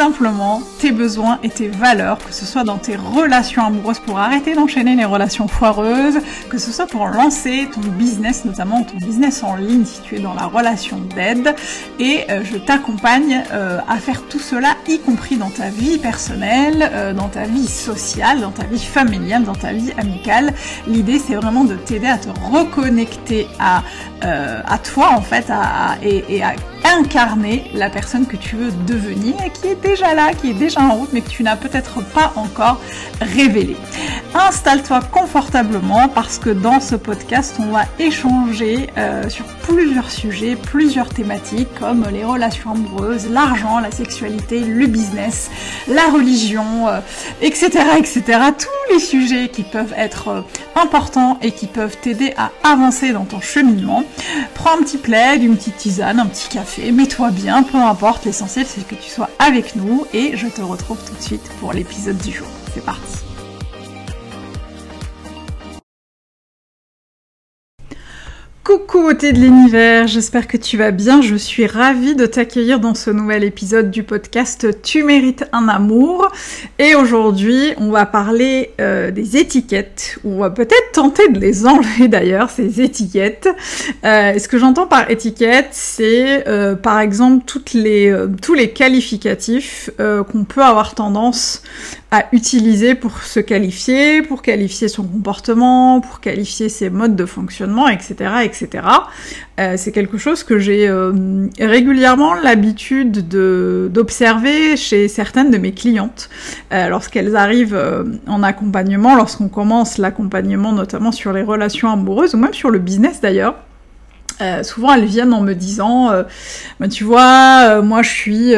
simplement tes besoins et tes valeurs, que ce soit dans tes relations amoureuses pour arrêter d'enchaîner les relations foireuses, que ce soit pour lancer ton business, notamment ton business en ligne si tu es dans la relation d'aide. Et euh, je t'accompagne euh, à faire tout cela, y compris dans ta vie personnelle, euh, dans ta vie sociale, dans ta vie familiale, dans ta vie amicale. L'idée c'est vraiment de t'aider à te reconnecter à, à toi en fait à, et, et à incarner la personne que tu veux devenir et qui est déjà là, qui est déjà en route, mais que tu n'as peut-être pas encore révélé. Installe-toi confortablement parce que dans ce podcast, on va échanger euh, sur plusieurs sujets, plusieurs thématiques comme les relations amoureuses, l'argent, la sexualité, le business, la religion, etc., euh, etc. Tous les sujets qui peuvent être euh, importants et qui peuvent t'aider à avancer dans ton cheminement. Prends un petit plaid, une petite tisane, un petit café mets-toi bien, peu importe, l'essentiel c'est que tu sois avec nous et je te retrouve tout de suite pour l'épisode du jour. C'est parti Coucou beauté de l'univers, j'espère que tu vas bien. Je suis ravie de t'accueillir dans ce nouvel épisode du podcast Tu mérites un amour. Et aujourd'hui, on va parler euh, des étiquettes, on va peut-être tenter de les enlever d'ailleurs, ces étiquettes. Euh, ce que j'entends par étiquette, c'est euh, par exemple toutes les, tous les qualificatifs qu'on peut avoir tendance à utiliser pour se qualifier, pour qualifier son comportement, pour qualifier ses modes de fonctionnement, etc., etc. Euh, c'est quelque chose que j'ai euh, régulièrement l'habitude d'observer chez certaines de mes clientes euh, lorsqu'elles arrivent en accompagnement, lorsqu'on commence l'accompagnement notamment sur les relations amoureuses ou même sur le business d'ailleurs. Euh, souvent elles viennent en me disant euh, bah, tu vois euh, moi je suis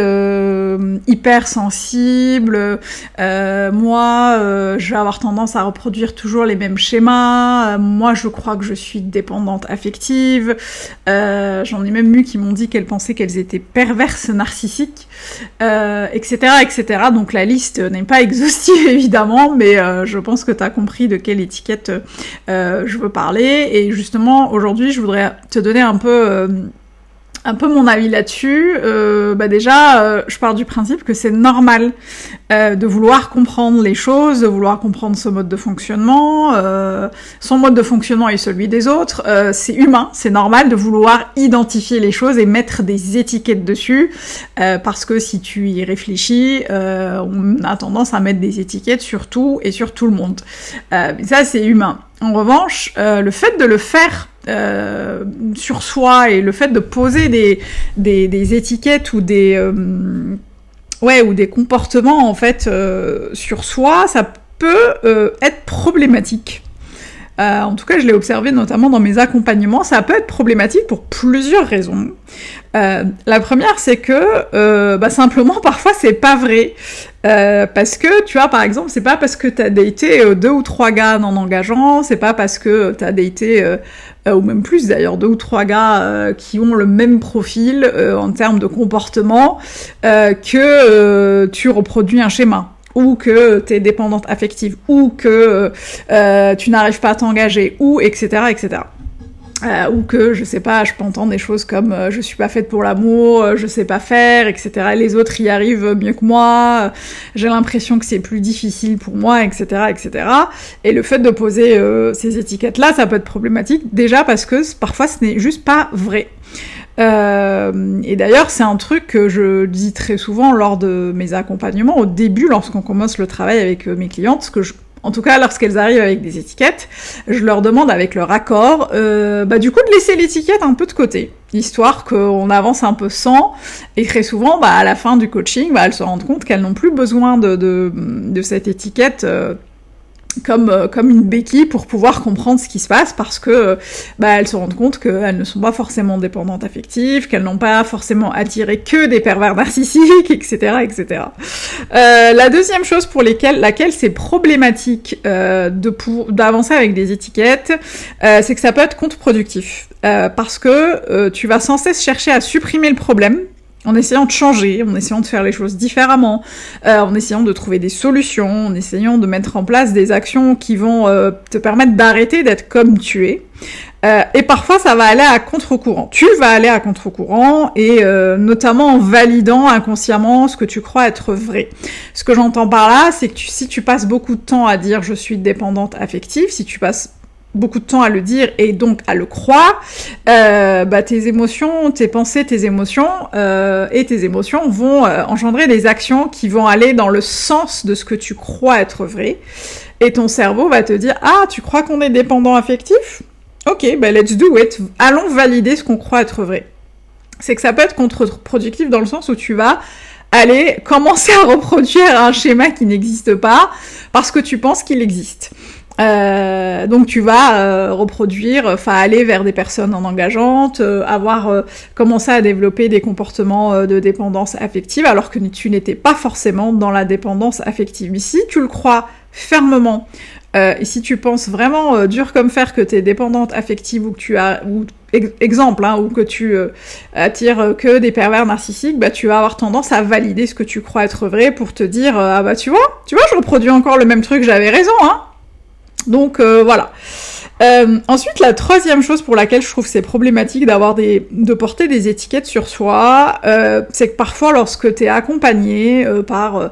hyper sensible moi je vais avoir tendance à reproduire toujours les mêmes schémas moi je crois que je suis dépendante affective. J'en ai même eu qui m'ont dit qu'elles pensaient qu'elles étaient perverses narcissiques etc etc donc la liste n'est pas exhaustive évidemment mais je pense que tu as compris de quelle étiquette je veux parler. Et justement aujourd'hui je voudrais te donner un peu euh, un peu mon avis là-dessus. Euh, bah déjà, euh, je pars du principe que c'est normal de vouloir comprendre les choses, de vouloir comprendre ce mode de fonctionnement, son mode de fonctionnement et celui des autres. c'est humain, c'est normal de vouloir identifier les choses et mettre des étiquettes dessus, parce que si tu y réfléchis, on a tendance à mettre des étiquettes sur tout et sur tout le monde. ça, c'est humain. En revanche, le fait de le faire euh, sur soi et le fait de poser des, des, étiquettes ou des euh, ouais ou des comportements en fait euh, sur soi, ça peut être problématique. En tout cas, je l'ai observé notamment dans mes accompagnements. Ça peut être problématique pour plusieurs raisons. la première, c'est que bah, simplement parfois c'est pas vrai. Euh, parce que, tu vois, par exemple, c'est pas parce que t'as daté euh, deux ou trois gars non engageants, c'est pas parce que t'as daté, euh, ou même plus d'ailleurs, deux ou trois gars qui ont le même profil en termes de comportement, que tu reproduis un schéma ou que t'es dépendante affective, ou que tu n'arrives pas à t'engager, ou etc. etc. Euh, ou que je sais pas, je peux entendre des choses comme euh, je suis pas faite pour l'amour, euh, je sais pas faire, etc. Les autres y arrivent mieux que moi, j'ai l'impression que c'est plus difficile pour moi, etc., etc. Et le fait de poser ces étiquettes-là, ça peut être problématique déjà parce que parfois ce n'est juste pas vrai. Et d'ailleurs, c'est un truc que je dis très souvent lors de mes accompagnements, au début, lorsqu'on commence le travail avec mes clientes, que je en tout cas lorsqu'elles arrivent avec des étiquettes, je leur demande avec leur accord, euh, bah, du coup de laisser l'étiquette un peu de côté, histoire qu'on avance un peu sans, et très souvent, bah, à la fin du coaching, bah, elles se rendent compte qu'elles n'ont plus besoin de, de, cette étiquette. Euh, comme, euh, comme une béquille pour pouvoir comprendre ce qui se passe parce que euh, bah, elles se rendent compte qu'elles ne sont pas forcément dépendantes affectives, qu'elles n'ont pas forcément attiré que des pervers narcissiques, etc. etc. Euh, la deuxième chose pour lesquelles, laquelle c'est problématique euh, d'avancer avec des étiquettes, c'est que ça peut être contre-productif. parce que tu vas sans cesse chercher à supprimer le problème en essayant de changer, en essayant de faire les choses différemment, euh, en essayant de trouver des solutions, en essayant de mettre en place des actions qui vont euh, te permettre d'arrêter d'être comme tu es. Euh, et parfois, ça va aller à contre-courant. Tu vas aller à contre-courant, et notamment en validant inconsciemment ce que tu crois être vrai. Ce que j'entends par là, c'est que si tu passes beaucoup de temps à dire je suis dépendante affective, si tu passes beaucoup de temps à le dire et donc à le croire, euh, bah, tes émotions, tes pensées, tes émotions euh, et tes émotions vont euh, engendrer des actions qui vont aller dans le sens de ce que tu crois être vrai. Et ton cerveau va te dire ah tu crois qu'on est dépendant affectif? Ok, bah let's do it. Allons valider ce qu'on croit être vrai. C'est que ça peut être contre-productif dans le sens où tu vas aller commencer à reproduire un schéma qui n'existe pas parce que tu penses qu'il existe. Euh, donc tu vas euh, reproduire, enfin aller vers des personnes non engageantes, euh, avoir commencé à développer des comportements de dépendance affective alors que tu n'étais pas forcément dans la dépendance affective. Ici, tu le crois fermement. et si tu penses vraiment dur comme fer que tu es dépendante affective ou que tu as ou exemple hein, ou que tu attires que des pervers narcissiques, bah tu vas avoir tendance à valider ce que tu crois être vrai pour te dire ah bah tu vois, tu vois, je reproduis encore le même truc, j'avais raison hein. Donc euh, voilà. Euh, ensuite, la troisième chose pour laquelle je trouve c'est problématique d'avoir de porter des étiquettes sur soi, euh, c'est que parfois, lorsque tu es accompagné par,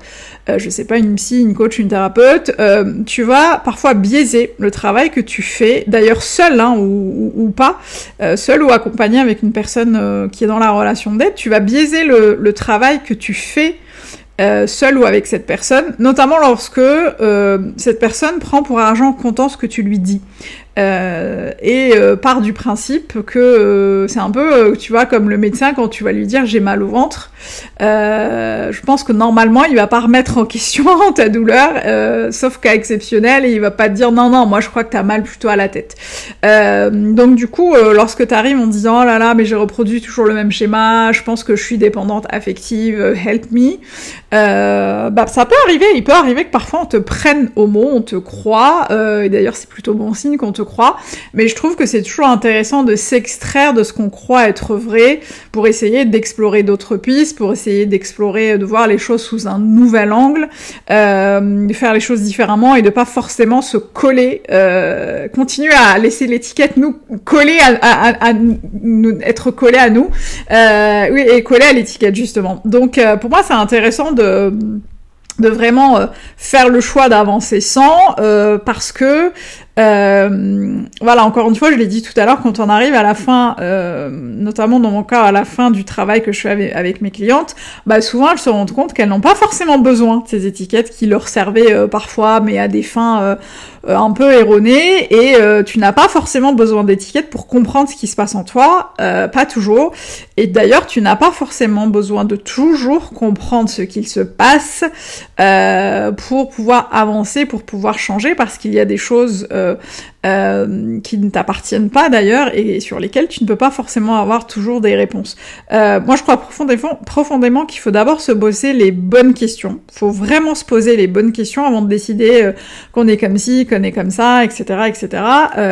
je sais pas, une psy, une coach, une thérapeute, tu vas parfois biaiser le travail que tu fais, d'ailleurs seul hein, ou, pas, seul ou accompagné avec une personne qui est dans la relation d'aide, tu vas biaiser le travail que tu fais euh, seul ou avec cette personne, notamment lorsque euh, cette personne prend pour argent comptant ce que tu lui dis. Euh, et euh, part du principe que euh, c'est un peu, tu vois, comme le médecin quand tu vas lui dire j'ai mal au ventre. je pense que normalement il va pas remettre en question ta douleur, sauf cas exceptionnel, et il va pas te dire non non, moi je crois que t'as mal plutôt à la tête. donc du coup, lorsque t'arrives en disant oh là là, mais j'ai reproduit toujours le même schéma, je pense que je suis dépendante affective, help me, bah ça peut arriver. Il peut arriver que parfois on te prenne au mot, on te croit, et d'ailleurs c'est plutôt bon signe qu'on te mais je trouve que c'est toujours intéressant de s'extraire de ce qu'on croit être vrai pour essayer d'explorer d'autres pistes, pour essayer d'explorer, de voir les choses sous un nouvel angle, euh, de faire les choses différemment et de pas forcément se coller, euh, continuer à laisser l'étiquette nous coller à, être collé à nous, euh, oui et coller à l'étiquette justement. Donc pour moi c'est intéressant de de vraiment faire le choix d'avancer sans, parce que euh, voilà, encore une fois, je l'ai dit tout à l'heure, quand on arrive à la fin, euh, notamment dans mon cas, à la fin du travail que je fais avec, mes clientes, bah souvent elles se rendent compte qu'elles n'ont pas forcément besoin de ces étiquettes qui leur servaient euh, parfois, mais à des fins un peu erronées, et tu n'as pas forcément besoin d'étiquettes pour comprendre ce qui se passe en toi, pas toujours, et d'ailleurs tu n'as pas forcément besoin de toujours comprendre ce qu'il se passe pour pouvoir avancer, pour pouvoir changer, parce qu'il y a des choses euh, euh, euh, qui ne t'appartiennent pas d'ailleurs et sur lesquelles tu ne peux pas forcément avoir toujours des réponses. Euh, moi, je crois profondément, profondément qu'il faut d'abord se bosser les bonnes questions. Il faut vraiment se poser les bonnes questions avant de décider qu'on est comme ci, qu'on est comme ça, etc., etc.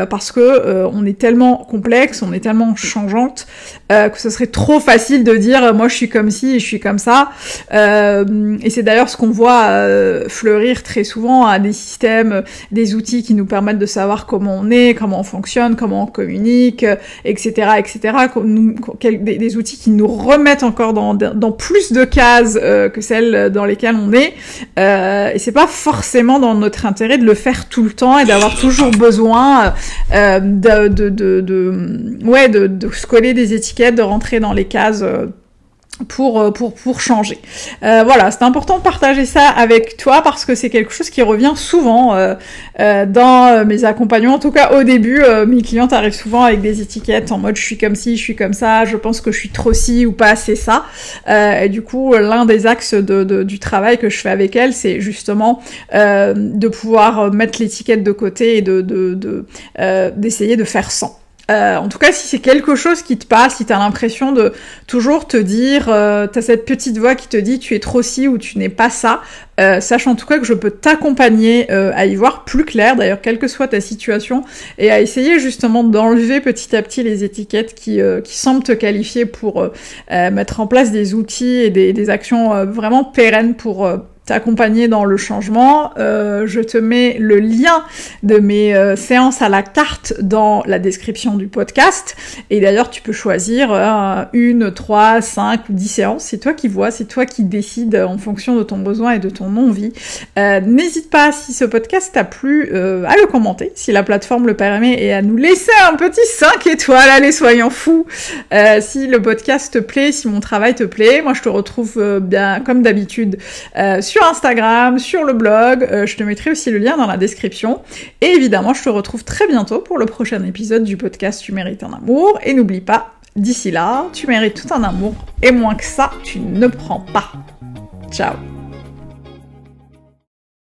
parce que on est tellement complexe, on est tellement changeante que ce serait trop facile de dire moi je suis comme ci et je suis comme ça. et c'est d'ailleurs ce qu'on voit fleurir très souvent à des systèmes, des outils qui nous permettent de savoir comment on est, comment on fonctionne, comment on communique, etc., euh, etc. Des, outils qui nous remettent encore dans, plus de cases euh, que celles dans lesquelles on est. Euh, et c'est pas forcément dans notre intérêt de le faire tout le temps et d'avoir toujours besoin euh, de, de, de se coller des étiquettes, de rentrer dans les cases pour, euh, pour, pour changer. Euh, voilà, c'est important de partager ça avec toi parce que c'est quelque chose qui revient souvent euh, dans mes accompagnements. En tout cas, au début, mes clientes arrivent souvent avec des étiquettes en mode je suis comme ci, je suis comme ça, je pense que je suis trop ci ou pas assez ça. et du coup, l'un des axes du travail que je fais avec elles, c'est justement de pouvoir mettre l'étiquette de côté et de d'essayer de, de faire sans. Euh, en tout cas, si c'est quelque chose qui te passe, si t'as l'impression de toujours te dire, euh, t'as cette petite voix qui te dit tu es trop ci ou tu n'es pas ça, euh, sache en tout cas que je peux t'accompagner euh, à y voir plus clair, d'ailleurs, quelle que soit ta situation, et à essayer justement d'enlever petit à petit les étiquettes qui, euh, semblent te qualifier pour mettre en place des outils et des actions vraiment pérennes pour t'accompagner dans le changement. Euh, je te mets le lien de mes euh, séances à la carte dans la description du podcast. Et d'ailleurs, tu peux choisir euh, une, trois, cinq ou dix séances. C'est toi qui vois, c'est toi qui décides en fonction de ton besoin et de ton envie. N'hésite pas, si ce podcast t'a plu, à le commenter, si la plateforme le permet, et à nous laisser un petit 5 étoiles. Allez, soyons fous. si le podcast te plaît, si mon travail te plaît, moi je te retrouve bien comme d'habitude sur Instagram, sur le blog. Euh, je te mettrai aussi le lien dans la description. Et évidemment, je te retrouve très bientôt pour le prochain épisode du podcast Tu mérites un amour. Et n'oublie pas, d'ici là, tu mérites tout un amour. Et moins que ça, tu ne prends pas. Ciao